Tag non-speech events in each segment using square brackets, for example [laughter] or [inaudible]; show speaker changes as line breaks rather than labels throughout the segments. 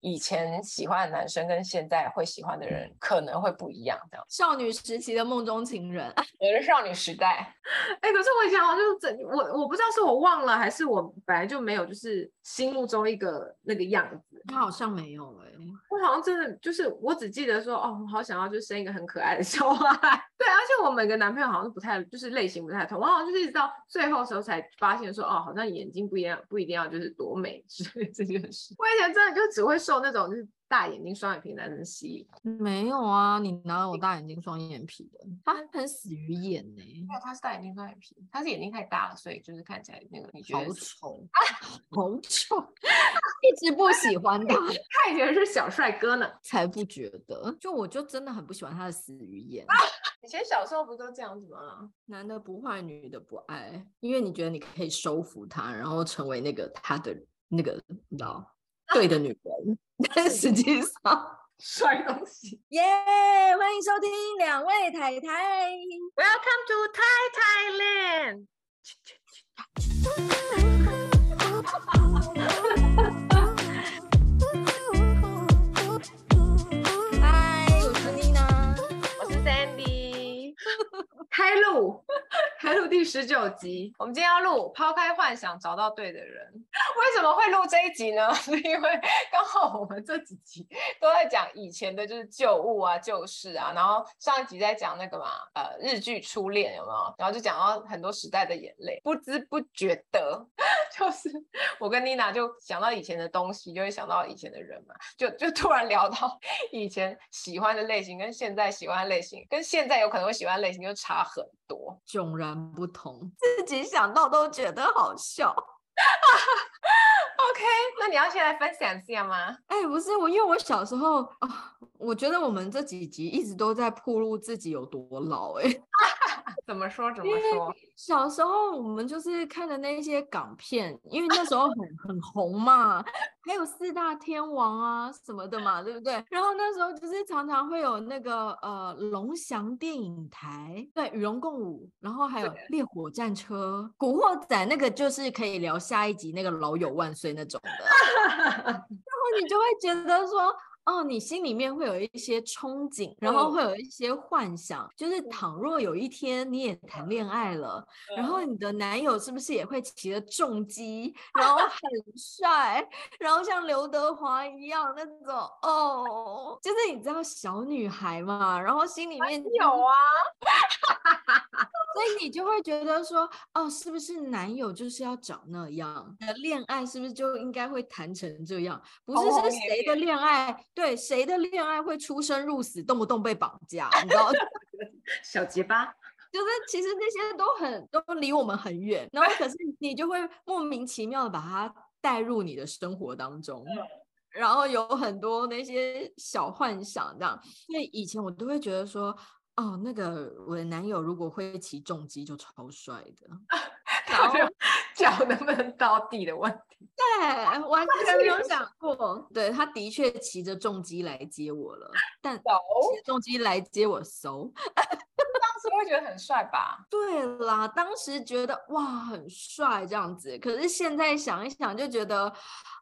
以前喜欢的男生跟现在会喜欢的人可能会不一样，这样。
少女时期的梦中情人，[laughs]
我的少女时代。
哎、欸，可是我以前好像就是整我我不知道是我忘了还是我本来就没有，就是心目中一个那个样子。
他好像没有哎、欸，
我好像真的就是我只记得说哦，我好想要就生一个很可爱的小孩。[laughs] 对，而且我每个男朋友好像都不太就是类型不太同，我好像就是一直到最后的时候才发现说哦，好像眼睛不一样，不一定要就是多美之类这件事。[laughs] 我以前真的就只会受那种就是。大眼睛双眼皮男人吸引？
没有啊，你哪有大眼睛双眼皮的？他很死鱼眼呢、欸。
没有，他是大眼睛双眼皮，他是眼睛太大了，所以就是看起来那个你觉得
好丑啊，[laughs] 好丑，[laughs] 一直不喜欢他，[laughs]
他以前是小帅哥呢，
才不觉得。就我就真的很不喜欢他的死鱼眼。
以前小时候不都这样子吗？
男的不坏，女的不爱，因为你觉得你可以收服他，然后成为那个他的那个，你知道？对的女人，但实际上
摔东西。
耶欢迎收听两位太太
，Welcome to Thai Thailand。十九集。我们今天要录抛开幻想，找到对的人。[laughs] 为什么会录这一集呢？[laughs] 是因为刚好我们这几集都在讲以前的，就是旧物啊、旧事啊。然后上一集在讲那个嘛，呃，日剧初恋有没有？然后就讲到很多时代的眼泪，不知不觉的，[laughs] 就是我跟妮娜就想到以前的东西，就会想到以前的人嘛，就就突然聊到以前喜欢的类型跟现在喜欢的类型，跟现在有可能会喜欢的类型就差很多，
迥然不同，[laughs] 自己想到都觉得好笑。
OK，那你要先来分享一下吗？
哎，不是我，因为我小时候啊，我觉得我们这几集一直都在暴露自己有多老，哎。[laughs]
怎么说？怎么说？
小时候我们就是看的那些港片，因为那时候很很红嘛，还有四大天王啊什么的嘛，对不对？然后那时候就是常常会有那个呃龙翔电影台，对，与龙共舞，然后还有烈火战车、古惑仔，那个就是可以聊下一集那个老友万岁那种的，[laughs] 然后你就会觉得说。哦，你心里面会有一些憧憬，然后会有一些幻想，嗯、就是倘若有一天你也谈恋爱了，嗯、然后你的男友是不是也会骑着重机，然后很帅，然后像刘德华一样那种哦，就是你知道小女孩嘛，然后心里面
有啊，
所以你就会觉得说，哦，是不是男友就是要长那样？的恋爱是不是就应该会谈成这样？不是是谁的恋爱？对，谁的恋爱会出生入死，动不动被绑架？你知道？[laughs]
小结巴，
就是其实那些都很都离我们很远，然后可是你就会莫名其妙的把它带入你的生活当中，然后有很多那些小幻想这样。所以以前我都会觉得说，哦，那个我的男友如果会骑重机就超帅的。[laughs]
然后脚能不能到地的问题，
对，完全没有想过。对，他的确骑着重机来接我了，但骑着重机来接我，so，[laughs]
当时会觉得很帅吧？
对啦，当时觉得哇很帅这样子，可是现在想一想就觉得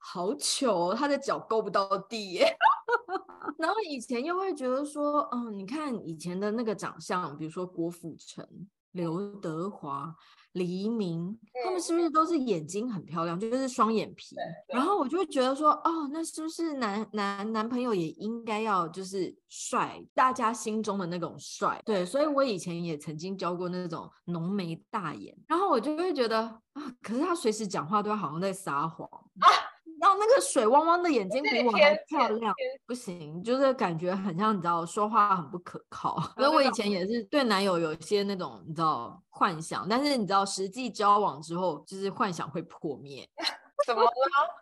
好糗，他的脚够不到地耶。[laughs] 然后以前又会觉得说，嗯，你看以前的那个长相，比如说郭富城、刘德华。黎明，他们是不是都是眼睛很漂亮，就是双眼皮？然后我就会觉得说，哦，那是不是男男男朋友也应该要就是帅，大家心中的那种帅？对，所以我以前也曾经交过那种浓眉大眼，然后我就会觉得啊，可是他随时讲话都好像在撒谎。啊 [laughs] 然后那个水汪汪的眼睛比我还漂亮，不行，就是感觉很像你知道说话很不可靠。[laughs] 所以我以前也是对男友有一些那种你知道幻想，但是你知道实际交往之后，就是幻想会破灭。[laughs]
怎么了？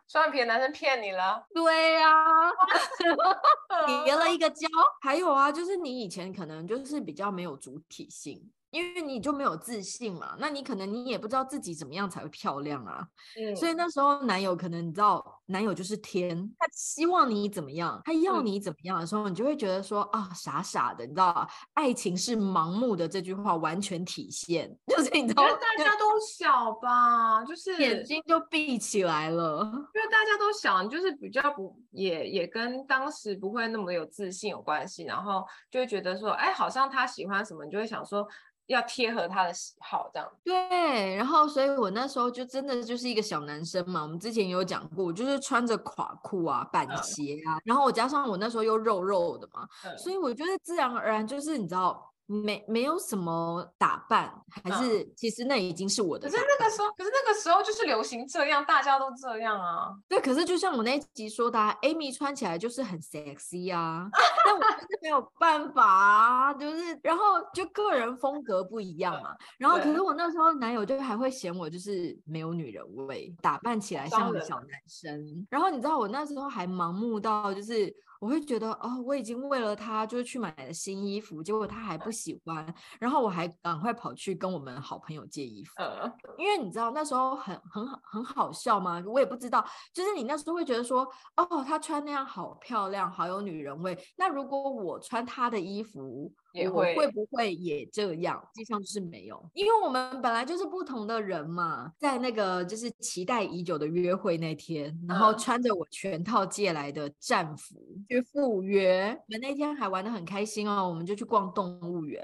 双眼皮的男生骗你了？
对呀、[laughs] 啊，叠了一个胶。还有啊，就是你以前可能就是比较没有主体性。因为你就没有自信嘛，那你可能你也不知道自己怎么样才会漂亮啊。
嗯，
所以那时候男友可能你知道，男友就是天，他希望你怎么样，他要你怎么样的时候，嗯、你就会觉得说啊，傻傻的，你知道，爱情是盲目的这句话完全体现，[laughs] 就是你知道，
大家都小吧，就是
眼睛就闭起来了，[laughs]
因为大家都小，你就是比较不也也跟当时不会那么有自信有关系，然后就会觉得说，哎，好像他喜欢什么，你就会想说。要贴合他的喜好，这样
对。然后，所以我那时候就真的就是一个小男生嘛。我们之前有讲过，就是穿着垮裤啊、板鞋啊，嗯、然后我加上我那时候又肉肉的嘛，嗯、所以我觉得自然而然就是你知道。没没有什么打扮，还是、嗯、其实那已经是我的。
可是那个时候，可是那个时候就是流行这样，大家都这样啊。
对，可是就像我那一集说的、啊，Amy 穿起来就是很 sexy 啊，但我就是 [laughs] 没有办法啊，就是然后就个人风格不一样嘛。然后可是我那时候男友就还会嫌我就是没有女人味，打扮起来像个小男生。然后你知道我那时候还盲目到就是。我会觉得哦，我已经为了他就是去买了新衣服，结果他还不喜欢，然后我还赶快跑去跟我们好朋友借衣服，呃、因为你知道那时候很很好很好笑吗？我也不知道，就是你那时候会觉得说，哦，他穿那样好漂亮，好有女人味。那如果我穿他的衣服，也会我会不会也这样？实际上就是没有，因为我们本来就是不同的人嘛。在那个就是期待已久的约会那天，然后穿着我全套借来的战服去赴约，我们那天还玩的很开心哦。我们就去逛动物园，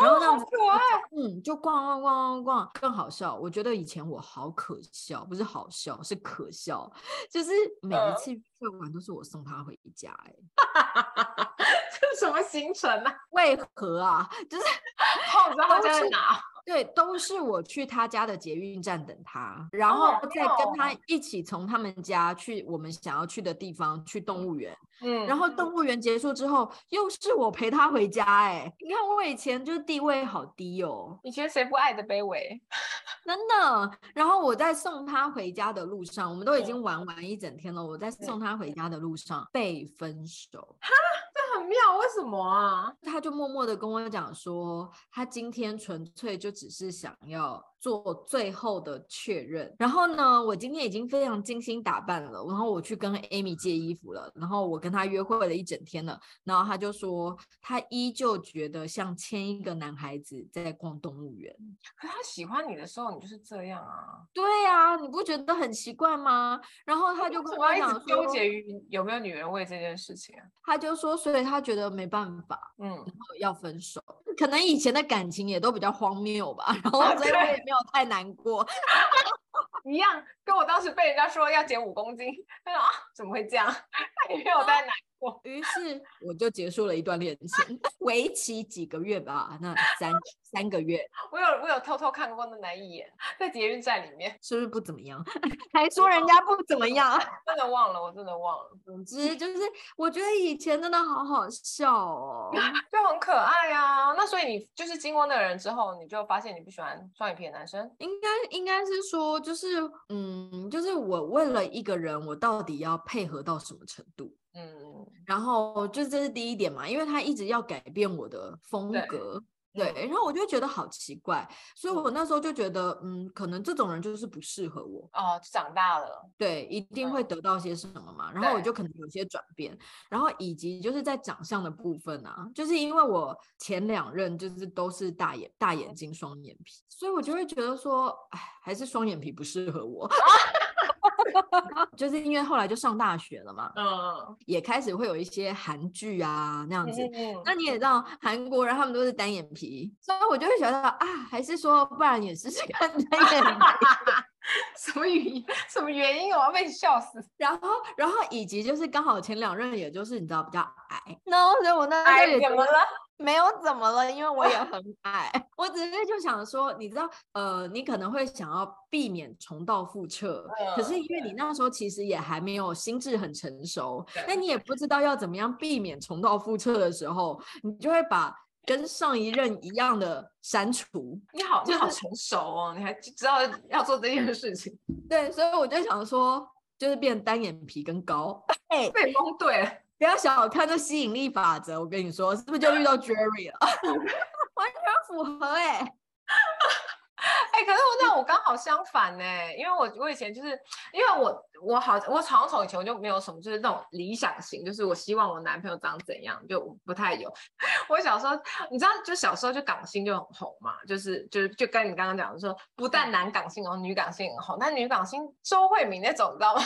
然后那样子，嗯，就逛逛逛逛逛，更好笑。我觉得以前我好可笑，不是好笑，是可笑。就是每一次约会完都是我送他回家，欸，哎。[laughs]
这是什么行程啊？
为何啊？就是
我知道他在哪。
对，都是我去他家的捷运站等他，然后再跟他一起从他们家去我们想要去的地方，去动物园。嗯，然后动物园结束之后，又是我陪他回家。哎，你看我以前就是地位好低哦，
以前谁不爱的卑微，[laughs]
真的。然后我在送他回家的路上，我们都已经玩完一整天了。我在送他回家的路上被分手。
哈，这很妙，为什么啊？
他就默默的跟我讲说，他今天纯粹就。只是想要做最后的确认，然后呢，我今天已经非常精心打扮了，然后我去跟 Amy 借衣服了，然后我跟他约会了一整天了，然后他就说他依旧觉得像牵一个男孩子在逛动物园。
可他喜欢你的时候，你就是这样啊？
对啊，你不觉得很奇怪吗？然后他就跟我讲说，
纠结于有没有女人味这件事情啊。
他就说，所以他觉得没办法，嗯，然后要分手。可能以前的感情也都比较荒谬吧，然后所以我也没有太难过，[laughs]
一样跟我当时被人家说要减五公斤，他说啊，怎么会这样？[laughs] 他也没有太难过，
于是我就结束了一段恋情，为期几个月吧，那三三个月。
我有我有偷偷看过那男一眼，在捷运站里面，
是不是不怎么样？[laughs] 还说人家不怎么样，
真的忘了，我真的忘了。
总之就是，我觉得以前真的好好笑哦，[laughs]
就很可爱啊。那所以你就是经过那个人之后，你就发现你不喜欢双眼皮的男生？
应该应该是说，就是嗯，就是我为了一个人，我到底要配合到什么程度？嗯，然后就这是第一点嘛，因为他一直要改变我的风格。对，然后我就觉得好奇怪，所以我那时候就觉得，嗯，可能这种人就是不适合我。
哦，长大了，
对，一定会得到些什么嘛。然后我就可能有些转变，然后以及就是在长相的部分啊，就是因为我前两任就是都是大眼大眼睛双眼皮，所以我就会觉得说，哎，还是双眼皮不适合我。[laughs] [laughs] 就是因为后来就上大学了嘛，嗯，也开始会有一些韩剧啊那样子。嗯、那你也知道韩国人他们都是单眼皮，所以我就会想到啊，还是说不然也试试看单眼皮。[laughs]
什么原因？什么原因？我要被你笑死。
然后，然后以及就是刚好前两任也就是你知道比较矮，然后所以我那
矮怎么了？
没有怎么了，因为我也 [laughs] 很矮。我只是就想说，你知道，呃，你可能会想要避免重蹈覆辙，呃、可是因为你那时候其实也还没有心智很成熟，那你也不知道要怎么样避免重蹈覆辙的时候，你就会把跟上一任一样的删除。
你好，就是、你好成熟哦，你还知道要做这件事情。
对，所以我就想说，就是变单眼皮跟高。
哎，被蒙对了。
不要小看这吸引力法则，我跟你说，是不是就遇到 Jerry 了？[laughs] 完全符合哎、欸。[laughs]
哎、可是我那我刚好相反呢，因为我我以前就是因为我我好我好像从以前我就没有什么就是那种理想型，就是我希望我男朋友长怎样就不太有。[laughs] 我小时候你知道，就小时候就港星就很红嘛，就是就是就跟你刚刚讲的说，不但男港星哦，女港星很红，但女港星周慧敏那种你知道吗？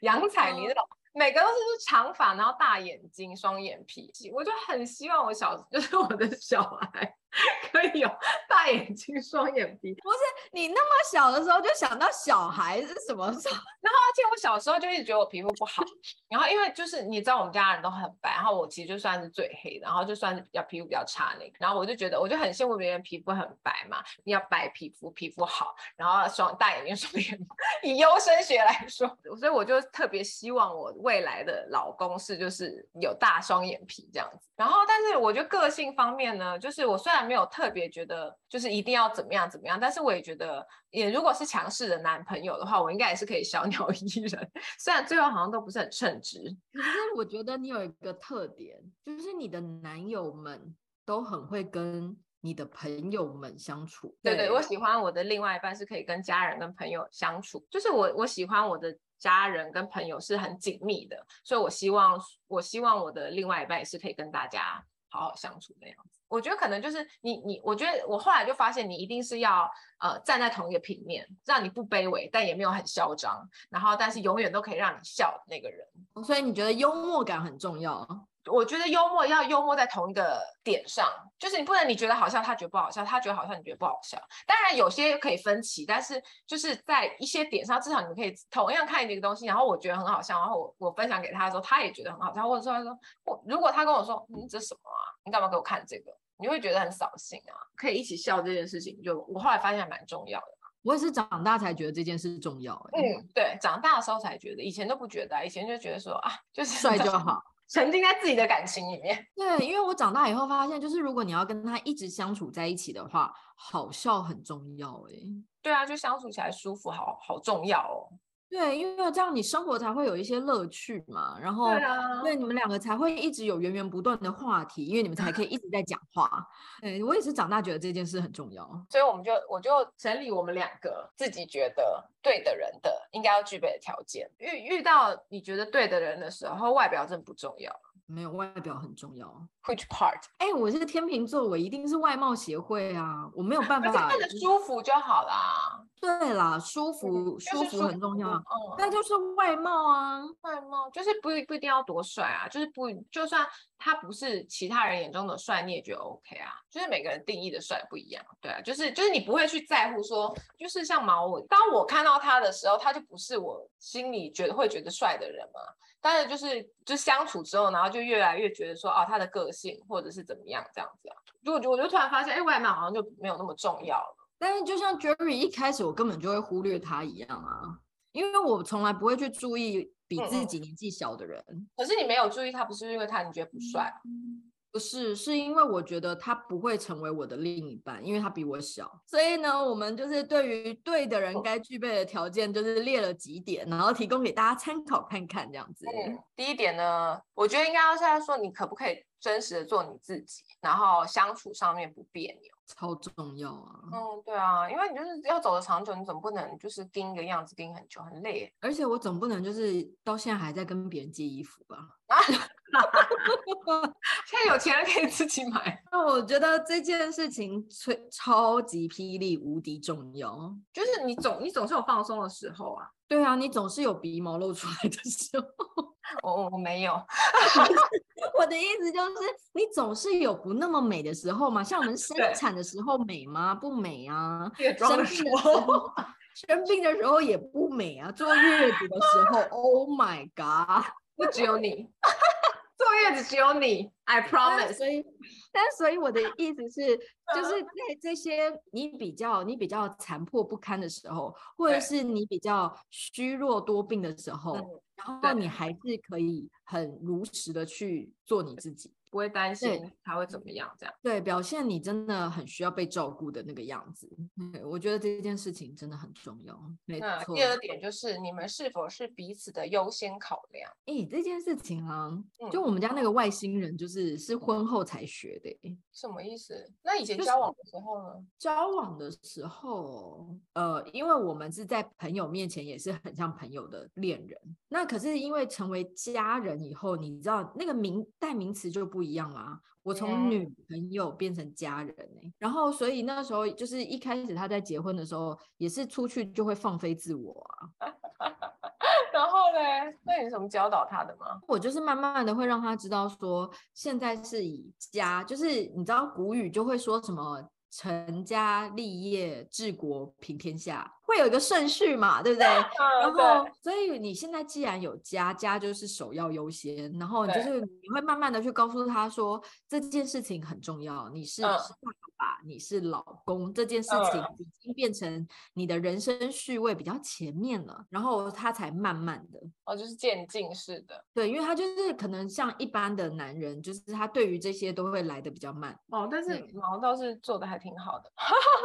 杨采妮那种。每个都是长发，然后大眼睛、双眼皮，我就很希望我小，[laughs] 就是我的小孩 [laughs] 可以有大眼睛、[laughs] 双眼皮。
不是你那么小的时候就想到小孩是什么时候？[laughs]
然后而且我小时候就一直觉得我皮肤不好，然后因为就是你知道我们家人都很白，然后我其实就算是最黑的，然后就算是比较皮肤比较差那个，然后我就觉得我就很羡慕别人皮肤很白嘛，你要白皮肤，皮肤好，然后双大眼睛、双眼皮，以优生学来说，所以我就特别希望我。未来的老公是就是有大双眼皮这样子，然后但是我觉得个性方面呢，就是我虽然没有特别觉得就是一定要怎么样怎么样，但是我也觉得也如果是强势的男朋友的话，我应该也是可以小鸟依人，虽然最后好像都不是很称职。
可是我觉得你有一个特点，就是你的男友们都很会跟你的朋友们相处。
对对，我喜欢我的另外一半是可以跟家人跟朋友相处，就是我我喜欢我的。家人跟朋友是很紧密的，所以我希望，我希望我的另外一半也是可以跟大家好好相处那样子。我觉得可能就是你，你，我觉得我后来就发现，你一定是要呃站在同一个平面，让你不卑微，但也没有很嚣张，然后但是永远都可以让你笑的那个人。
所以你觉得幽默感很重要？
我觉得幽默要幽默在同一个点上，就是你不能你觉得好笑，他觉得不好笑，他觉得好笑，你觉得不好笑。当然有些可以分歧，但是就是在一些点上，至少你们可以同样看一个东西，然后我觉得很好笑，然后我我分享给他的时候，他也觉得很好笑，或者说他说我如果他跟我说你这什么啊，你干嘛给我看这个？你会觉得很扫兴啊。可以一起笑这件事情，就我后来发现还蛮重要的。
我也是长大才觉得这件事重要。
嗯，对，长大的时候才觉得，以前都不觉得，以前就觉得说啊，就是
帅就 [laughs] 好。
沉浸在自己的感情里面。
对，因为我长大以后发现，就是如果你要跟他一直相处在一起的话，好笑很重要哎。
对啊，就相处起来舒服，好好重要哦。
对，因为这样你生活才会有一些乐趣嘛，然后对你们两个才会一直有源源不断的话题，因为你们才可以一直在讲话。对，我也是长大觉得这件事很重要，
所以我们就我就整理我们两个自己觉得对的人的应该要具备的条件。遇遇到你觉得对的人的时候，外表真的不重要。
没有，外表很重要。
Which part？
哎，我是天秤座，我一定是外貌协会啊，我没有办法。
看着舒服就好啦。
对啦，舒服舒服很重要。嗯，那就是外貌啊，
外貌就是不不一定要多帅啊，就是不就算他不是其他人眼中的帅，你也觉得 OK 啊。就是每个人定义的帅不一样，对啊，就是就是你不会去在乎说，就是像毛我，当我看到他的时候，他就不是我心里觉得会觉得帅的人嘛。但是就是就相处之后，然后就越来越觉得说，哦，他的个性或者是怎么样这样子啊。就我就我就突然发现，哎，外貌好像就没有那么重要了。
但是就像 Jerry 一开始我根本就会忽略他一样啊，因为我从来不会去注意比自己年纪小的人。
嗯嗯。可是你没有注意他，不是因为他你觉得不
帅不是，是因为我觉得他不会成为我的另一半，因为他比我小。所以呢，我们就是对于对的人该具备的条件，就是列了几点，然后提供给大家参考看看，这样子。
嗯，第一点呢，我觉得应该要现在说，你可不可以真实的做你自己，然后相处上面不别扭。
超重要啊！
嗯，对啊，因为你就是要走的长久，你总不能就是盯一个样子盯很久，很累。
而且我总不能就是到现在还在跟别人借衣服吧？
啊，[laughs] 现在有钱了可以自己买。[laughs]
那我觉得这件事情超超级霹雳无敌重要，
就是你总你总是有放松的时候啊。
对啊，你总是有鼻毛露出来的时候。
我我我没有，[laughs]
我的意思就是你总是有不那么美的时候嘛，像我们生产的时候美吗？不美啊。生病的时候，生病的时候也不美啊。坐月子的时候，[laughs] Oh my God，
不只有你，坐月子只有你，I promise。
所以，但所以我的意思是，就是在这些你比较你比较残破不堪的时候，或者是你比较虚弱多病的时候。然后你还是可以很如实的去做你自己，
不会担心他会怎么样，这样
对，表现你真的很需要被照顾的那个样子。对，我觉得这件事情真的很重要。没错。
第二点就是你们是否是彼此的优先考量？
诶，这件事情啊，就我们家那个外星人，就是是婚后才学的。
什么意思？那以前交往的时候呢？
交往的时候，呃，因为我们是在朋友面前也是很像朋友的恋人。那可是因为成为家人以后，你知道那个名代名词就不一样啦。我从女朋友变成家人呢、欸，然后所以那时候就是一开始他在结婚的时候，也是出去就会放飞自我啊。[laughs]
然后呢？那你怎么教导他的吗？
我就是慢慢的会让他知道说，现在是以家，就是你知道古语就会说什么成家立业治国平天下。会有一个顺序嘛，对不对？然后，所以你现在既然有家，家就是首要优先。然后，就是你会慢慢的去告诉他说，这件事情很重要。你是爸爸，你是老公，这件事情已经变成你的人生序位比较前面了。然后他才慢慢的，
哦，就是渐进式的。
对，因为他就是可能像一般的男人，就是他对于这些都会来的比较慢。
哦，但是毛倒是做的还挺好的，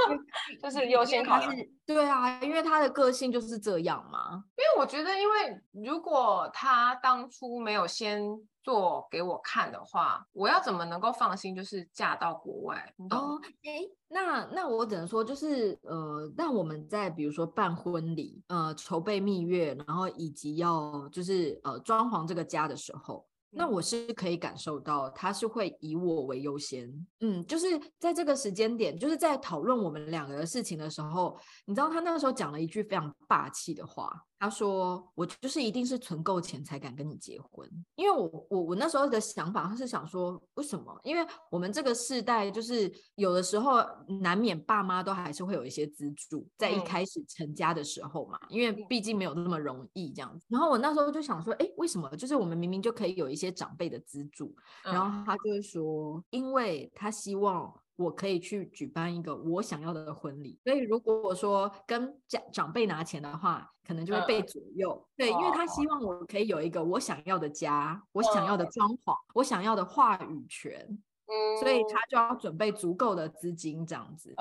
[laughs] 就是优先考虑。
对啊。因为他的个性就是这样嘛。
因为我觉得，因为如果他当初没有先做给我看的话，我要怎么能够放心？就是嫁到国外
哦。哎，那那我只能说，就是呃，那我们在比如说办婚礼、呃，筹备蜜月，然后以及要就是呃装潢这个家的时候。那我是可以感受到，他是会以我为优先，嗯，就是在这个时间点，就是在讨论我们两个的事情的时候，你知道他那个时候讲了一句非常霸气的话。他说：“我就是一定是存够钱才敢跟你结婚，因为我我我那时候的想法，他是想说，为什么？因为我们这个世代就是有的时候难免爸妈都还是会有一些资助，在一开始成家的时候嘛，因为毕竟没有那么容易这样子。然后我那时候就想说，哎，为什么？就是我们明明就可以有一些长辈的资助，然后他就会说，因为他希望。”我可以去举办一个我想要的婚礼，所以如果说跟家长辈拿钱的话，可能就会被左右。嗯、对，因为他希望我可以有一个我想要的家，我想要的装潢，我想要的话语权，嗯，所以他就要准备足够的资金这样子，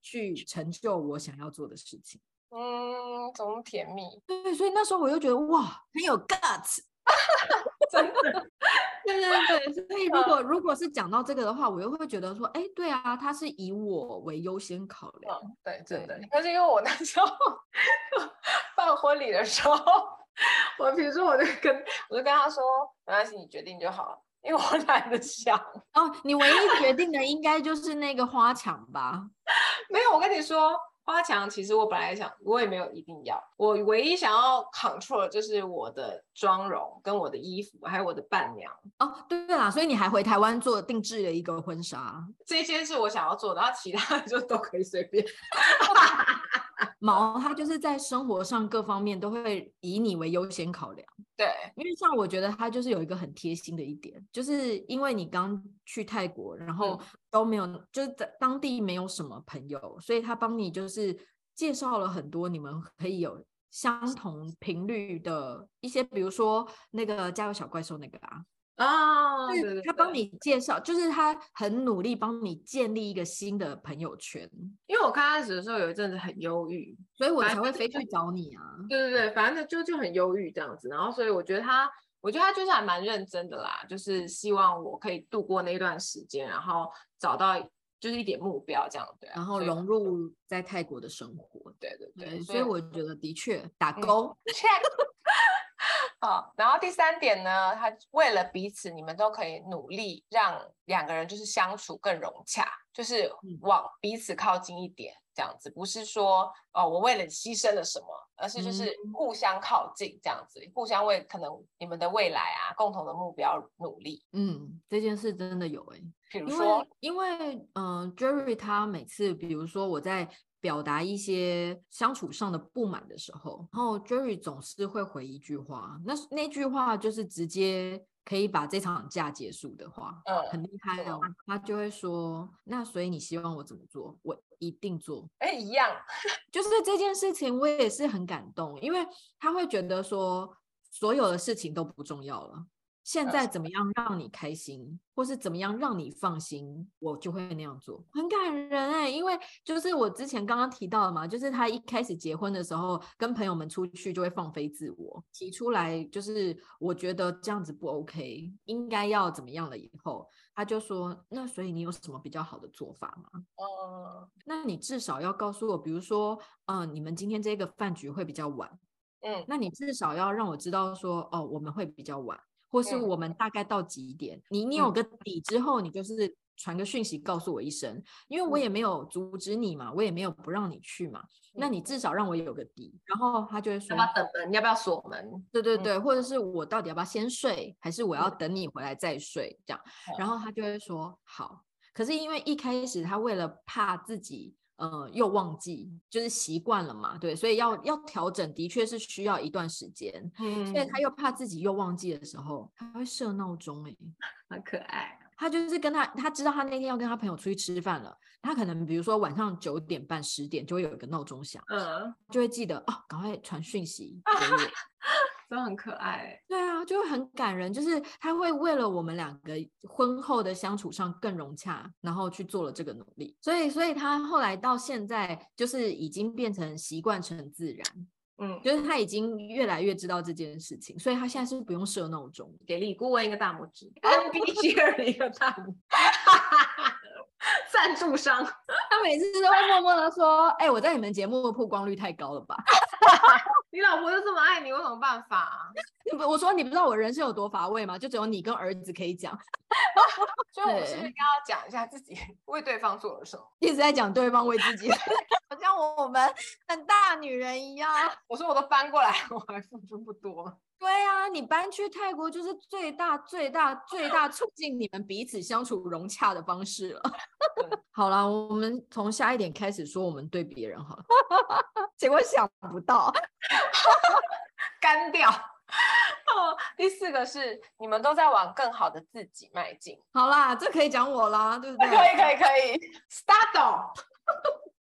去成就我想要做的事情。
嗯，怎么甜蜜？
对，所以那时候我就觉得哇，很有 guts。[laughs] 真的，对对对，所以如果如果是讲到这个的话，我又会觉得说，哎，对啊，他是以我为优先考量，
嗯、对，真的。但是因为我那时候 [laughs] 办婚礼的时候，我比如说我就跟我就跟他说，没关系，你决定就好了，因为我懒得想。
哦，你唯一决定的应该就是那个花墙吧？[laughs]
没有，我跟你说。花墙其实我本来想，我也没有一定要，我唯一想要 control 就是我的妆容跟我的衣服，还有我的伴娘。
哦，对对啦，所以你还回台湾做定制了一个婚纱，
这些是我想要做的，然后其他的就都可以随便。[laughs] [laughs]
毛他就是在生活上各方面都会以你为优先考量。
对，
因为像我觉得他就是有一个很贴心的一点，就是因为你刚去泰国，然后都没有，嗯、就是在当地没有什么朋友，所以他帮你就是介绍了很多你们可以有相同频率的一些，比如说那个加油小怪兽那个啊。
啊，对
对对，他帮你介绍，就是他很努力帮你建立一个新的朋友圈。
因为我刚开始的时候有一阵子很忧郁，
所以我才会飞去找你啊。
对对对，反正就就很忧郁这样子。然后，所以我觉得他，我觉得他就是还蛮认真的啦，就是希望我可以度过那段时间，然后找到就是一点目标这样对。
然后融入在泰国的生活。
对对对，对，
所以我觉得的确打勾。
嗯 Check [laughs] 好，然后第三点呢，他为了彼此，你们都可以努力让两个人就是相处更融洽，就是往彼此靠近一点，这样子，不是说哦，我为了你牺牲了什么，而是就是互相靠近这样子，互相为可能你们的未来啊，共同的目标努力。
嗯，这件事真的有哎、欸，
比如说，
因为嗯、呃、，Jerry 他每次，比如说我在。表达一些相处上的不满的时候，然后 Jerry 总是会回一句话，那那句话就是直接可以把这场架结束的话，嗯，很厉害哦。他就会说：“那所以你希望我怎么做？我一定做。”
哎，一样，[laughs]
就是这件事情我也是很感动，因为他会觉得说所有的事情都不重要了。现在怎么样让你开心，或是怎么样让你放心，我就会那样做，很感人哎、欸。因为就是我之前刚刚提到的嘛，就是他一开始结婚的时候，跟朋友们出去就会放飞自我，提出来就是我觉得这样子不 OK，应该要怎么样了以后，他就说，那所以你有什么比较好的做法吗？哦，那你至少要告诉我，比如说，嗯、呃，你们今天这个饭局会比较晚。嗯，那你至少要让我知道说，哦，我们会比较晚，或是我们大概到几点？嗯、你你有个底之后，你就是传个讯息告诉我一声，因为我也没有阻止你嘛，我也没有不让你去嘛。那你至少让我有个底，然后他就会说，
要不要等门？你要不要锁门？
对对对，或者是我到底要不要先睡，还是我要等你回来再睡？这样，然后他就会说好。可是因为一开始他为了怕自己。呃，又忘记，就是习惯了嘛，对，所以要要调整，的确是需要一段时间。嗯，所以他又怕自己又忘记的时候，他会设闹钟，哎，[laughs]
好可爱。
他就是跟他，他知道他那天要跟他朋友出去吃饭了，他可能比如说晚上九点半、十点就会有一个闹钟响，嗯，就会记得哦，赶快传讯息给我。[laughs]
都很可爱，
对啊，就很感人。就是他会为了我们两个婚后的相处上更融洽，然后去做了这个努力。所以，所以他后来到现在，就是已经变成习惯成自然。嗯，就是他已经越来越知道这件事情，所以他现在是不用设闹钟，
给李顾问一个大拇指，[laughs] MBG 一个大拇指。[laughs] 赞助商，[laughs]
他每次都会默默的说：“哎、欸，我在你们节目的曝光率太高了吧？[laughs]
你老婆就这么爱你，有什么办法、啊？”
我说：“你不知道我人生有多乏味吗？就只有你跟儿子可以讲。”
所以我是不是应该要讲一下自己为对方做了什么？
一直在讲对方为自己，好像我们很大女人一样。
我说我都翻过来，我还付出不多。
对啊，你搬去泰国就是最大、最大、最大促进你们彼此相处融洽的方式了。[laughs] 好了，我们从下一点开始说我们对别人好了。[laughs] 结果想不到，[laughs]
干掉。哦，第四个是你们都在往更好的自己迈进。
好啦，这可以讲我啦，对不对？
可以，可以，可以。Start。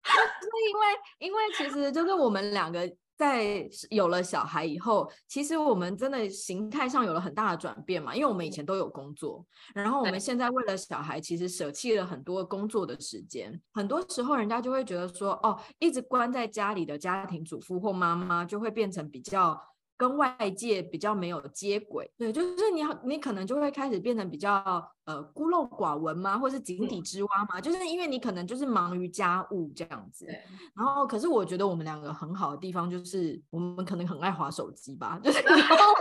是因为，因为其实就是我们两个。在有了小孩以后，其实我们真的形态上有了很大的转变嘛，因为我们以前都有工作，然后我们现在为了小孩，其实舍弃了很多工作的时间。很多时候，人家就会觉得说，哦，一直关在家里的家庭主妇或妈妈，就会变成比较。跟外界比较没有接轨，对，就是你，你可能就会开始变成比较呃孤陋寡闻吗？或是井底之蛙吗？就是因为你可能就是忙于家务这样子。然后，可是我觉得我们两个很好的地方就是，我们可能很爱划手机吧，就是我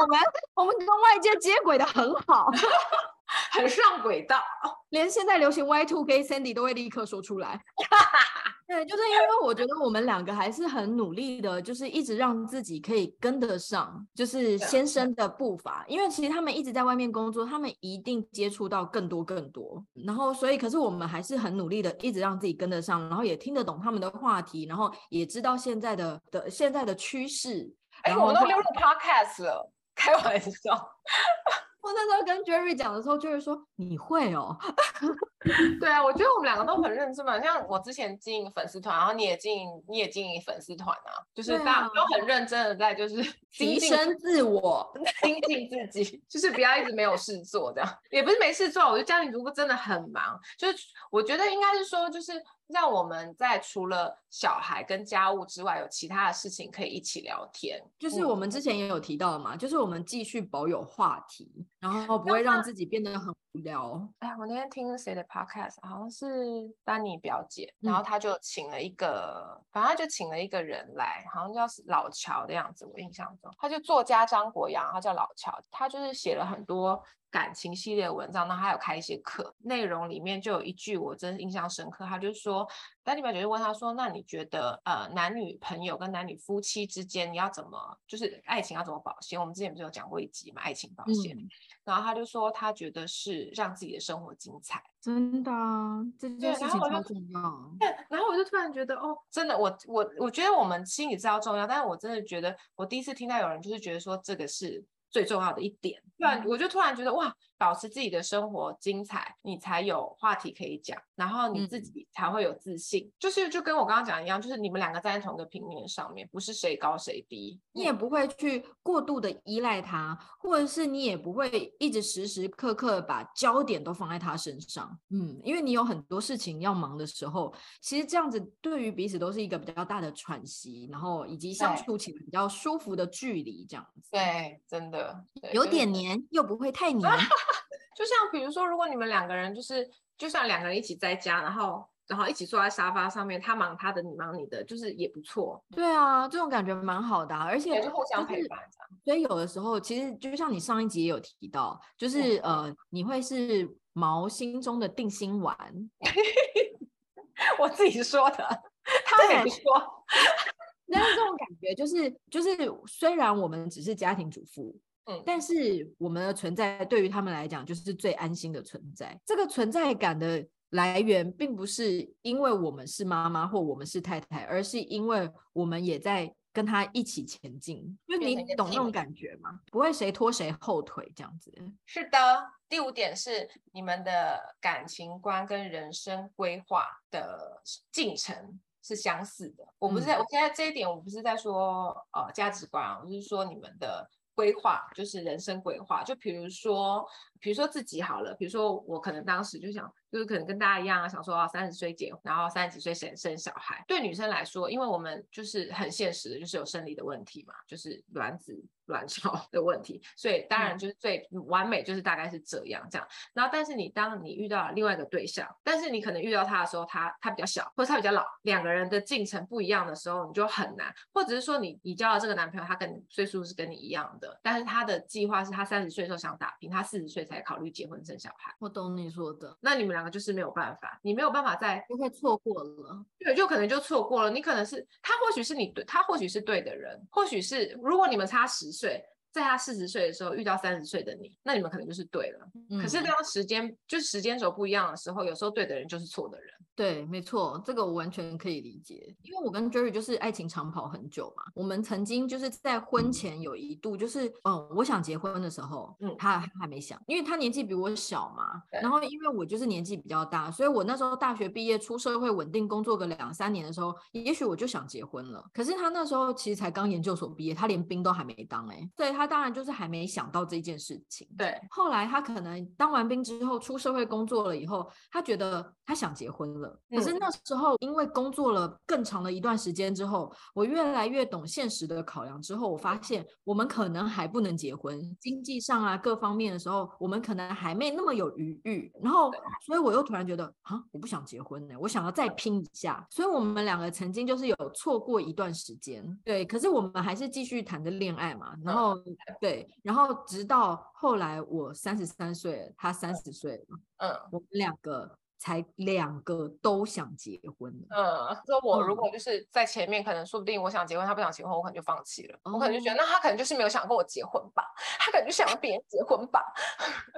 们 [laughs] 我们跟外界接轨的很好，[laughs]
很上轨道，
连现在流行 Y two K Sandy 都会立刻说出来。[laughs] 对，就是因为我觉得我们两个还是很努力的，就是一直让自己可以跟得上，就是先生的步伐。因为其实他们一直在外面工作，他们一定接触到更多更多。然后，所以可是我们还是很努力的，一直让自己跟得上，然后也听得懂他们的话题，然后也知道现在的的现在的趋势。
哎，我们都溜入 Podcast 了，开玩笑。[laughs]
我那时候跟 Jerry 讲的时候，Jerry 说：“你会哦。” [laughs] [laughs]
对啊，我觉得我们两个都很认真嘛。像我之前经营粉丝团，然后你也经营，你也经营粉丝团啊，就是大家都很认真的在就是
提升自我、[laughs]
精进自己，就是不要一直没有事做这样。也不是没事做，我觉得家里如果真的很忙，就是我觉得应该是说，就是。让我们在除了小孩跟家务之外，有其他的事情可以一起聊天。
就是我们之前也有提到的嘛，就是我们继续保有话题，然后不会让自己变得很无聊。
哎，我那天听谁的 podcast，好像是丹尼表姐，然后他就请了一个，嗯、反正他就请了一个人来，好像叫老乔的样子，我印象中，他就作家张国阳，他叫老乔，他就是写了很多。感情系列文章，那他有开一些课，内容里面就有一句我真的印象深刻，他就说，丹尼表姐就问他说，那你觉得呃男女朋友跟男女夫妻之间你要怎么，就是爱情要怎么保鲜？我们之前不是有讲过一集嘛，爱情保鲜，嗯、然后他就说他觉得是让自己的生活精彩，
真的，这件事情超重要。
对，然后我就突然觉得哦，真的，我我我觉得我们心里知道重要，但是我真的觉得我第一次听到有人就是觉得说这个是。最重要的一点。突然，我就突然觉得哇，保持自己的生活精彩，你才有话题可以讲，然后你自己才会有自信。嗯、就是就跟我刚刚讲一样，就是你们两个站在同一个平面上面，不是谁高谁低，
你也不会去过度的依赖他，或者是你也不会一直时时刻刻把焦点都放在他身上。嗯，因为你有很多事情要忙的时候，其实这样子对于彼此都是一个比较大的喘息，然后以及相处起来比较舒服的距离，这样子。
对，真的
有点黏又不会太黏。[laughs] [laughs]
就像比如说，如果你们两个人就是，就像两个人一起在家，然后然后一起坐在沙发上面，他忙他的，你忙你的，就是也不错。
对啊，这种感觉蛮好的啊，而且
也是互相陪伴。
所以有的时候，其实就像你上一集也有提到，就是呃，你会是毛心中的定心丸。[laughs]
我自己说的，[laughs] 他没说。
但是这种感觉就是就是，虽然我们只是家庭主妇。嗯，但是我们的存在对于他们来讲就是最安心的存在。这个存在感的来源，并不是因为我们是妈妈或我们是太太，而是因为我们也在跟他一起前进。就你懂那种感觉吗？不会谁拖谁后腿这样子。
是的。第五点是你们的感情观跟人生规划的进程是相似的。我不是在，我现在这一点我不是在说呃价值观，我是说你们的。规划就是人生规划，就比如说，比如说自己好了，比如说我可能当时就想，就是可能跟大家一样啊，想说啊三十岁结婚，然后三十几岁生生小孩。对女生来说，因为我们就是很现实的，就是有生理的问题嘛，就是卵子。卵巢 [laughs] 的问题，所以当然就是最完美就是大概是这样这样。然后，但是你当你遇到了另外一个对象，但是你可能遇到他的时候，他他比较小，或者他比较老，两个人的进程不一样的时候，你就很难。或者是说你你交了这个男朋友，他跟你岁数是跟你一样的，但是他的计划是他三十岁的时候想打拼，他四十岁才考虑结婚生小孩。
我懂你说的。
那你们两个就是没有办法，你没有办法再
就会错过了，
对，就可能就错过了。你可能是他或许是你对，他或许是对的人，或许是如果你们差十岁。在他四十岁的时候遇到三十岁的你，那你们可能就是对了。嗯、可是当时间就是时间轴不一样的时候，有时候对的人就是错的人。
对，没错，这个我完全可以理解，因为我跟 Jerry 就是爱情长跑很久嘛。我们曾经就是在婚前有一度，就是嗯，我想结婚的时候，嗯，他还没想，因为他年纪比我小嘛。然后因为我就是年纪比较大，所以我那时候大学毕业出社会稳定工作个两三年的时候，也许我就想结婚了。可是他那时候其实才刚研究所毕业，他连兵都还没当哎、欸，所以他当然就是还没想到这件事情。
对，
后来他可能当完兵之后出社会工作了以后，他觉得他想结婚了。可是那时候，因为工作了更长的一段时间之后，我越来越懂现实的考量之后，我发现我们可能还不能结婚，经济上啊各方面的时候，我们可能还没那么有余裕。然后，所以我又突然觉得啊，我不想结婚呢，我想要再拼一下。所以我们两个曾经就是有错过一段时间，对，可是我们还是继续谈着恋爱嘛。然后，对，然后直到后来我三十三岁，他三十岁了，嗯，我们两个。才两个都想结婚，
嗯，说我如果就是在前面，可能说不定我想结婚，他不想结婚，我可能就放弃了，嗯、我可能就觉得那他可能就是没有想跟我结婚吧，他可能就想要别人结婚吧，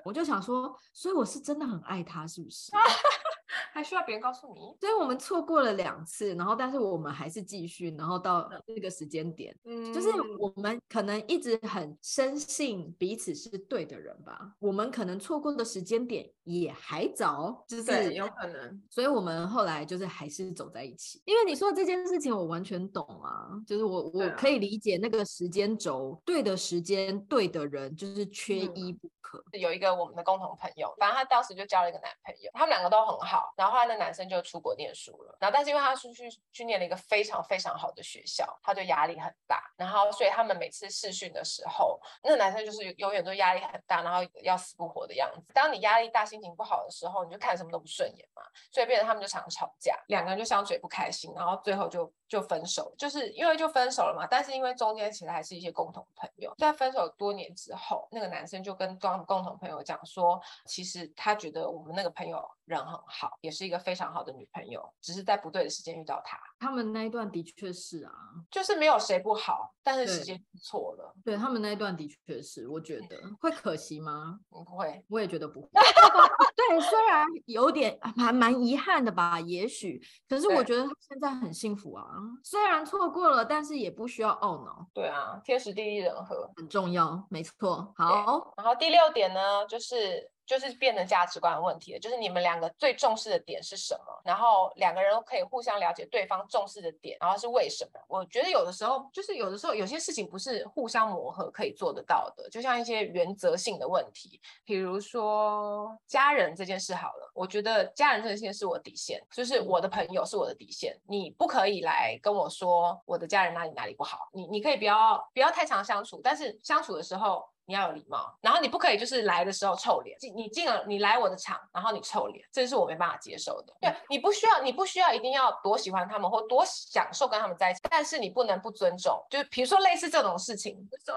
我就想说，所以我是真的很爱他，是不是？[laughs]
还需要别人告诉你？
所以我们错过了两次，然后但是我们还是继续，然后到那个时间点，嗯，就是我们可能一直很深信彼此是对的人吧，我们可能错过的时间点也还早，就是
有可能，
所以我们后来就是还是走在一起。因为你说的这件事情，我完全懂啊，就是我我可以理解那个时间轴，对的时间，对的人，就是缺一不可。
嗯，有一个我们的共同朋友，反正他当时就交了一个男朋友，他们两个都很好，然后后来那男生就出国念书了，然后但是因为他出去去念了一个非常非常好的学校，他就压力很大，然后所以他们每次试训的时候，那个男生就是永远都压力很大，然后要死不活的样子。当你压力大、心情不好的时候，你就看什么都不顺眼嘛，所以变成他们就常吵架，两个人就相处也不开心，然后最后就就分手，就是因为就分手了嘛。但是因为中间其实还是一些共同朋友，在分手多年之后，那个男生就跟共共同朋友讲说，其实他觉得我们那个朋友人很好，也是一个非常好的女朋友，只是在不对的时间遇到他。
他们那一段的确是啊，
就是没有谁不好，但是时间错了。
对，对他们那一段的确是，我觉得会可惜吗？
不会，
我也觉得不会。[laughs] [laughs] 对，虽然有点还蛮遗憾的吧，也许，可是我觉得他现在很幸福啊。虽然错过了，但是也不需要懊恼。
对啊，天时地利人和
很重要，没错。好，
然后第六点呢，就是。就是变成价值观问题了，就是你们两个最重视的点是什么？然后两个人可以互相了解对方重视的点，然后是为什么？我觉得有的时候，就是有的时候有些事情不是互相磨合可以做得到的，就像一些原则性的问题，比如说家人这件事好了，我觉得家人这件事是我底线，就是我的朋友是我的底线，你不可以来跟我说我的家人哪里哪里不好，你你可以不要不要太常相处，但是相处的时候。你要有礼貌，然后你不可以就是来的时候臭脸，你进了你来我的场，然后你臭脸，这是我没办法接受的。对，你不需要，你不需要一定要多喜欢他们或多享受跟他们在一起，但是你不能不尊重。就比如说类似这种事情，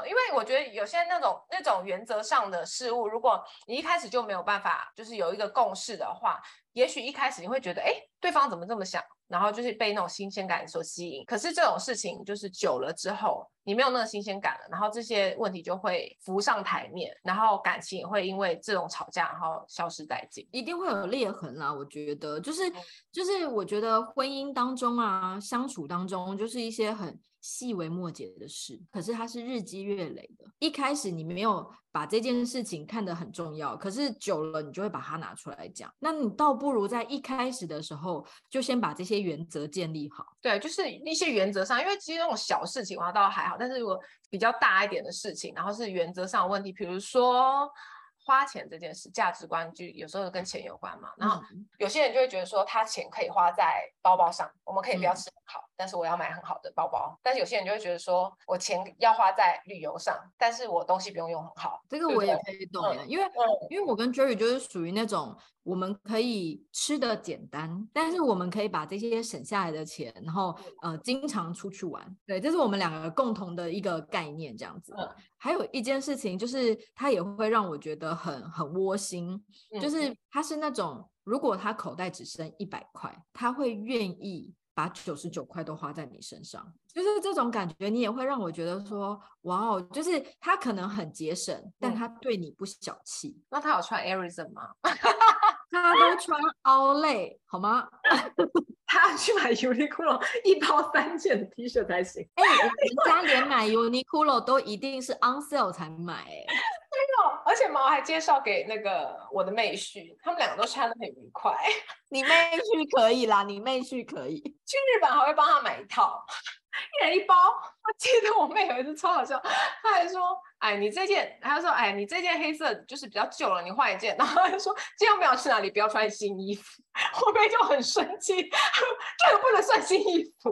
因为我觉得有些那种那种原则上的事物，如果你一开始就没有办法，就是有一个共识的话，也许一开始你会觉得，哎，对方怎么这么想？然后就是被那种新鲜感所吸引，可是这种事情就是久了之后，你没有那个新鲜感了，然后这些问题就会浮上台面，然后感情也会因为这种吵架然后消失殆尽，
一定会有裂痕啦。我觉得就是就是我觉得婚姻当中啊，相处当中就是一些很。细微末节的事，可是它是日积月累的。一开始你没有把这件事情看得很重要，可是久了你就会把它拿出来讲。那你倒不如在一开始的时候就先把这些原则建立好。
对，就是一些原则上，因为其实那种小事情的话倒还好，但是如果比较大一点的事情，然后是原则上的问题，比如说。花钱这件事，价值观就有时候跟钱有关嘛。然后有些人就会觉得说，他钱可以花在包包上，我们可以不要吃很好，嗯、但是我要买很好的包包。但是有些人就会觉得说，我钱要花在旅游上，但是我东西不用用很好。
这个我也可以懂，嗯、因为、嗯、因为我跟 Jerry 就是属于那种。我们可以吃的简单，但是我们可以把这些省下来的钱，然后呃，经常出去玩。对，这是我们两个共同的一个概念，这样子。嗯、还有一件事情，就是他也会让我觉得很很窝心，嗯、就是他是那种，如果他口袋只剩一百块，他会愿意把九十九块都花在你身上。就是这种感觉，你也会让我觉得说，哇哦，就是他可能很节省，嗯、但他对你不小气。
那他有穿 Aritzon 吗？[laughs]
他都穿 Olay 好吗？[laughs]
他去买 Uniqlo [laughs] 一包三件的 T 恤才行。
哎、欸，人家连买 Uniqlo 都一定是 on sale 才买、欸，哎，
真的。而且毛还介绍给那个我的妹婿，他们两个都穿的很愉快。[laughs]
你妹婿可以啦，你妹婿可以。
去日本还会帮他买一套，一人一包。我记得我妹有一次超好笑，她还说。哎，你这件，他就说，哎，你这件黑色就是比较旧了，你换一件。[laughs] 然后她就说，今天我们要去哪里？不要穿新衣服。[laughs] 我妹就很生气，这个不能算新衣服。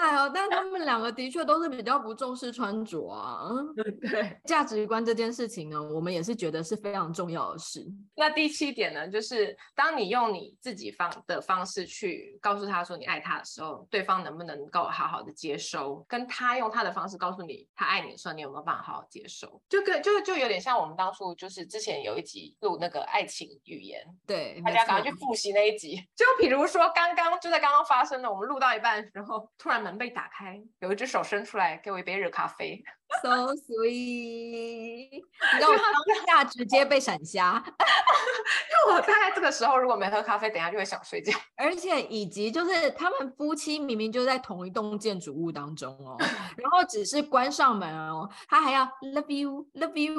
哎呦，但他们两个的确都是比较不重视穿着啊。
对 [laughs] 对，
价值观这件事情呢，我们也是觉得是非常重要的事。
那第七点呢，就是当你用你自己方的方式去告诉他说你爱他的时候，对方能不能够好好的接收？跟他用他的方式告诉你他爱你的时候，你有没有办法好好接收？就跟就就有点像我们当初就是之前有一集录那个爱情语言，
对，
大家赶快去复习那一集。就比如说刚刚就在刚刚发生的，我们录到一半的时候，突然门被打开，有一只手伸出来给我一杯热咖啡。
So sweet，[laughs] 然后当下直接被闪瞎。[laughs]
因为我大概这个时候如果没喝咖啡，等下就会想睡觉。
而且以及就是他们夫妻明明就在同一栋建筑物当中哦，[laughs] 然后只是关上门哦，他还要 love you love you，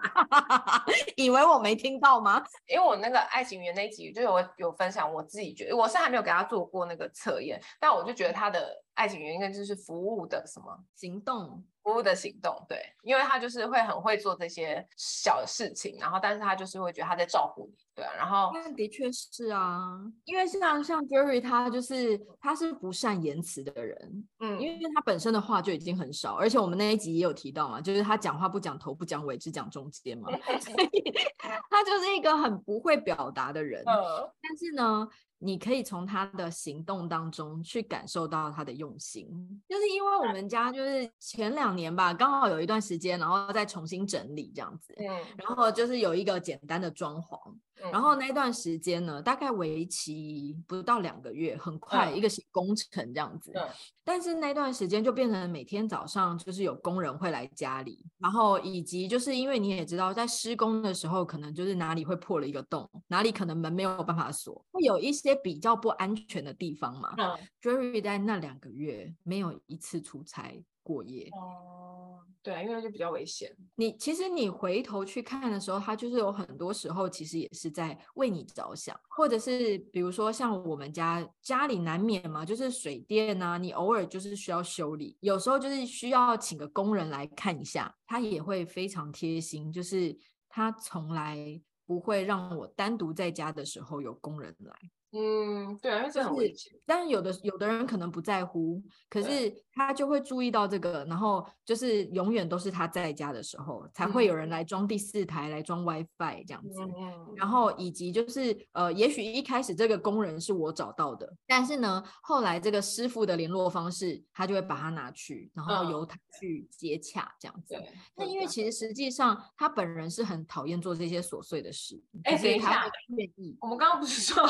[laughs] 以为我没听到吗？[laughs]
因为我那个爱情语那一集就有有分享，我自己觉得我是还没有给他做过那个测验，但我就觉得他的。爱情语言应该就是服务的什么
行动，
服务的行动，对，因为他就是会很会做这些小事情，然后但是他就是会觉得他在照顾你，对啊，然后
那的确是啊，因为像像 Jerry 他就是他是不善言辞的人，嗯，因为他本身的话就已经很少，而且我们那一集也有提到嘛，就是他讲话不讲头不讲尾，只讲中间嘛，[laughs] 所以 [laughs] 他就是一个很不会表达的人，嗯，但是呢。你可以从他的行动当中去感受到他的用心，就是因为我们家就是前两年吧，刚好有一段时间，然后再重新整理这样子，嗯，然后就是有一个简单的装潢，嗯、然后那段时间呢，大概为期不到两个月，很快一个工程这样子。
嗯、
但是那段时间就变成每天早上就是有工人会来家里，然后以及就是因为你也知道，在施工的时候，可能就是哪里会破了一个洞，哪里可能门没有办法锁，会有一些比较不安全的地方嘛。
嗯、
Jerry 在那两个月没有一次出差过夜。
哦，对啊，因为就比较危险。
你其实你回头去看的时候，他就是有很多时候其实也是在为你着想，或者是比如说像我们家家里难免嘛，就是水电啊，你偶尔就是需要修理，有时候就是需要请个工人来看一下，他也会非常贴心，就是他从来不会让我单独在家的时候有工人来。
嗯，对啊，因为这很危险。
但是有的有的人可能不在乎，可是他就会注意到这个，然后就是永远都是他在家的时候，才会有人来装第四台，来装 WiFi 这样子。
嗯，
然后以及就是呃，也许一开始这个工人是我找到的，但是呢，后来这个师傅的联络方式，他就会把它拿去，然后由他去接洽这样子。
对。
那因为其实实际上他本人是很讨厌做这些琐碎的事。
哎，等一下，
愿意。
我们刚刚不是说？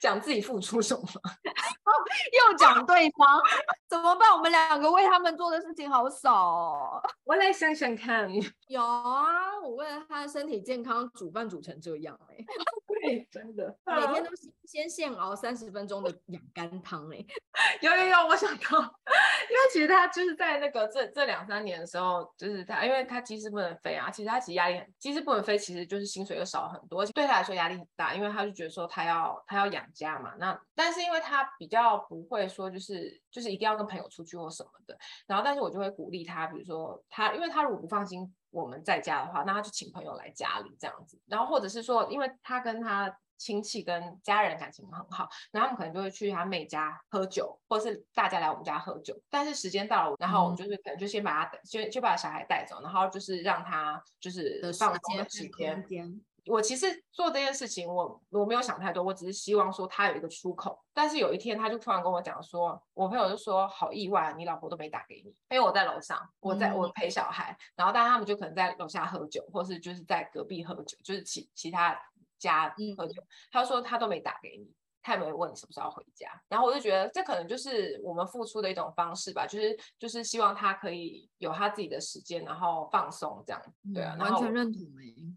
讲自己付出什么，[laughs]
又讲对方 [laughs] 怎么办？我们两个为他们做的事情好少哦。
我来想想看，
有啊，我为了他的身体健康煮饭煮成这样哎、欸，[laughs]
对，真的，[laughs]
每天都先现熬三十分钟的养肝汤 [laughs] 哎。
有有有，我想到，因为其实他就是在那个这这两三年的时候，就是他，因为他机师不能飞啊，其实他其实压力很，机师不能飞，其实就是薪水又少很多，对他来说压力很大，因为他就觉得说他要他。要养家嘛，那但是因为他比较不会说，就是就是一定要跟朋友出去或什么的，然后但是我就会鼓励他，比如说他，因为他如果不放心我们在家的话，那他就请朋友来家里这样子，然后或者是说，因为他跟他亲戚跟家人感情很好，然后他们可能就会去他妹家喝酒，或者是大家来我们家喝酒，但是时间到了，然后我们就是可能就先把他先就把小孩带走，然后就是让他就是放松的时间。我其实做这件事情我，我我没有想太多，我只是希望说他有一个出口。但是有一天，他就突然跟我讲说，我朋友就说好意外，你老婆都没打给你，因为我在楼上，我在我陪小孩，然后但他们就可能在楼下喝酒，或是就是在隔壁喝酒，就是其其他家喝酒。他说他都没打给你。他也没有问你什么时候回家，然后我就觉得这可能就是我们付出的一种方式吧，就是就是希望他可以有他自己的时间，然后放松这样，对啊，
嗯、完全认同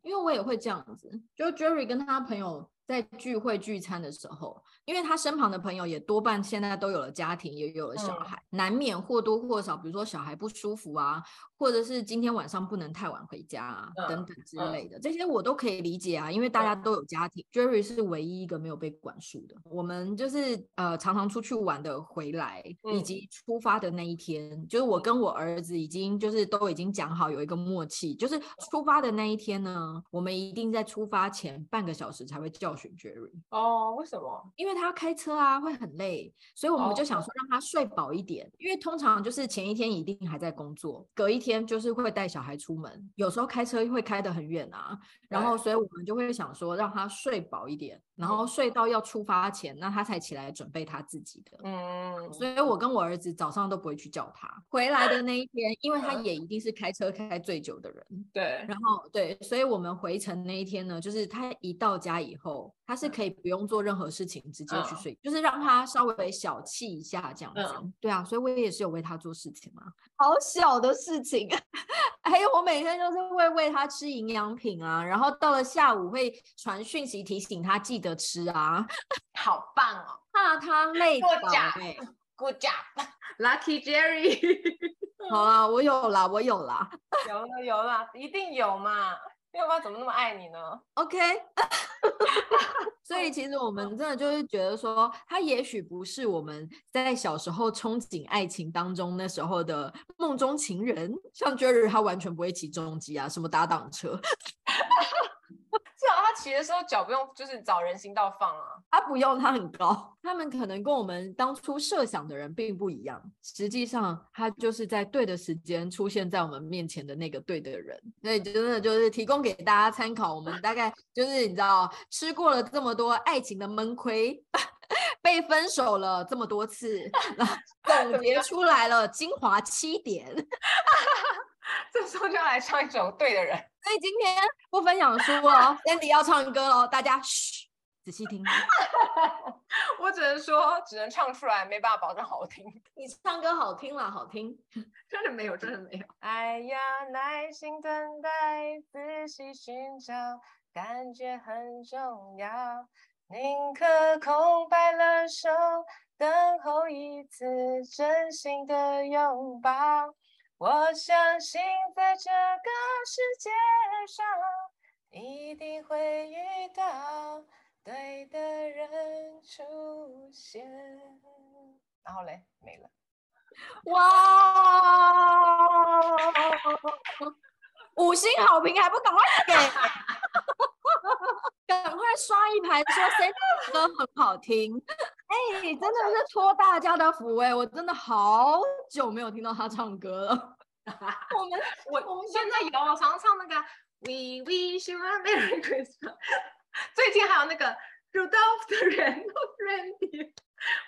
因为我也会这样子，就 Jerry 跟他朋友。在聚会聚餐的时候，因为他身旁的朋友也多半现在都有了家庭，也有了小孩，嗯、难免或多或少，比如说小孩不舒服啊，或者是今天晚上不能太晚回家啊，嗯、等等之类的，嗯、这些我都可以理解啊，因为大家都有家庭。嗯、Jerry 是唯一一个没有被管束的。我们就是呃常常出去玩的回来，嗯、以及出发的那一天，就是我跟我儿子已经就是都已经讲好有一个默契，就是出发的那一天呢，我们一定在出发前半个小时才会叫。选 Jerry
哦，为什么？
因为他要开车啊，会很累，所以我们就想说让他睡饱一点。Oh. 因为通常就是前一天一定还在工作，隔一天就是会带小孩出门，有时候开车会开得很远啊。然后，所以我们就会想说让他睡饱一点，然后睡到要出发前，那他才起来准备他自己的。嗯，所以我跟我儿子早上都不会去叫他。回来的那一天，因为他也一定是开车开最久的人。
对，
然后对，所以我们回程那一天呢，就是他一到家以后。他是可以不用做任何事情，直接去睡，嗯、就是让他稍微小憩一下这样子。嗯、对啊，所以我也是有为他做事情嘛，[laughs] 好小的事情。还 [laughs] 有我每天就是会喂他吃营养品啊，然后到了下午会传讯息提醒他记得吃啊。[laughs]
好棒哦，
怕他累倒。
Good job，Lucky Jerry。
好啊，我有啦，我有啦，
有了有了，一定有嘛。要不然怎么那么爱你呢
？OK，[laughs] [laughs] 所以其实我们真的就是觉得说，他也许不是我们在小时候憧憬爱情当中那时候的梦中情人，像 Jerry 他完全不会骑重机啊，什么打挡车。[laughs] [laughs]
至少他骑的时候脚不用，就是找人行道放啊。
他不用，他很高。他们可能跟我们当初设想的人并不一样。实际上，他就是在对的时间出现在我们面前的那个对的人。所以真的就是提供给大家参考。我们大概 [laughs] 就是你知道，吃过了这么多爱情的闷亏，[laughs] 被分手了这么多次，总结出来了精华七点。[laughs]
这时候就要来唱一首《对的人》。
所以今天不分享书哦，Sandy 要唱歌哦，大家嘘，仔细听。[laughs]
我只能说，只能唱出来，没办法保证好听。
你唱歌好听啦，好听，[laughs]
真的没有，真的没有。哎呀，耐心等待，仔细寻找，感觉很重要。宁可空白了手，等候一次真心的拥抱。我相信在这个世界上，一定会遇到对的人出现。然后嘞，没了。
哇！五星好评还不赶快给？[laughs] 赶快刷一排，说 Sandy 歌很好听。哎、欸，真的是托大家的福哎、欸，我真的好久没有听到他唱歌了。[laughs]
我们我我们现在有，我常常唱那个 We Wish You a Merry [laughs] Christmas。最近还有那个 Rudolph the Reindeer，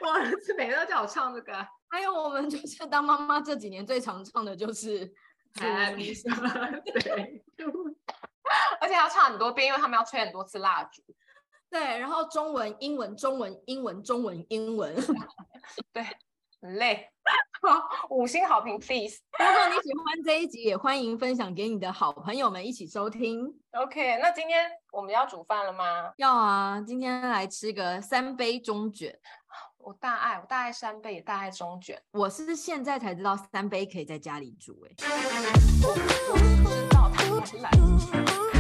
我儿子每天都叫我唱这个。[laughs]
还有我们就是当妈妈这几年最常唱的就是。
对，而且要唱很多遍，因为他们要吹很多次蜡烛。
对，然后中文、英文、中文、英文、中文、英文，
对，很累。好，[laughs] 五星好评，please。
如果你喜欢这一集，也欢迎分享给你的好朋友们一起收听。
OK，那今天我们要煮饭了吗？
要啊，今天来吃个三杯中卷。
我大爱，我大爱三杯，也大爱中卷。
我是现在才知道三杯可以在家里煮、哎。我知道，他来。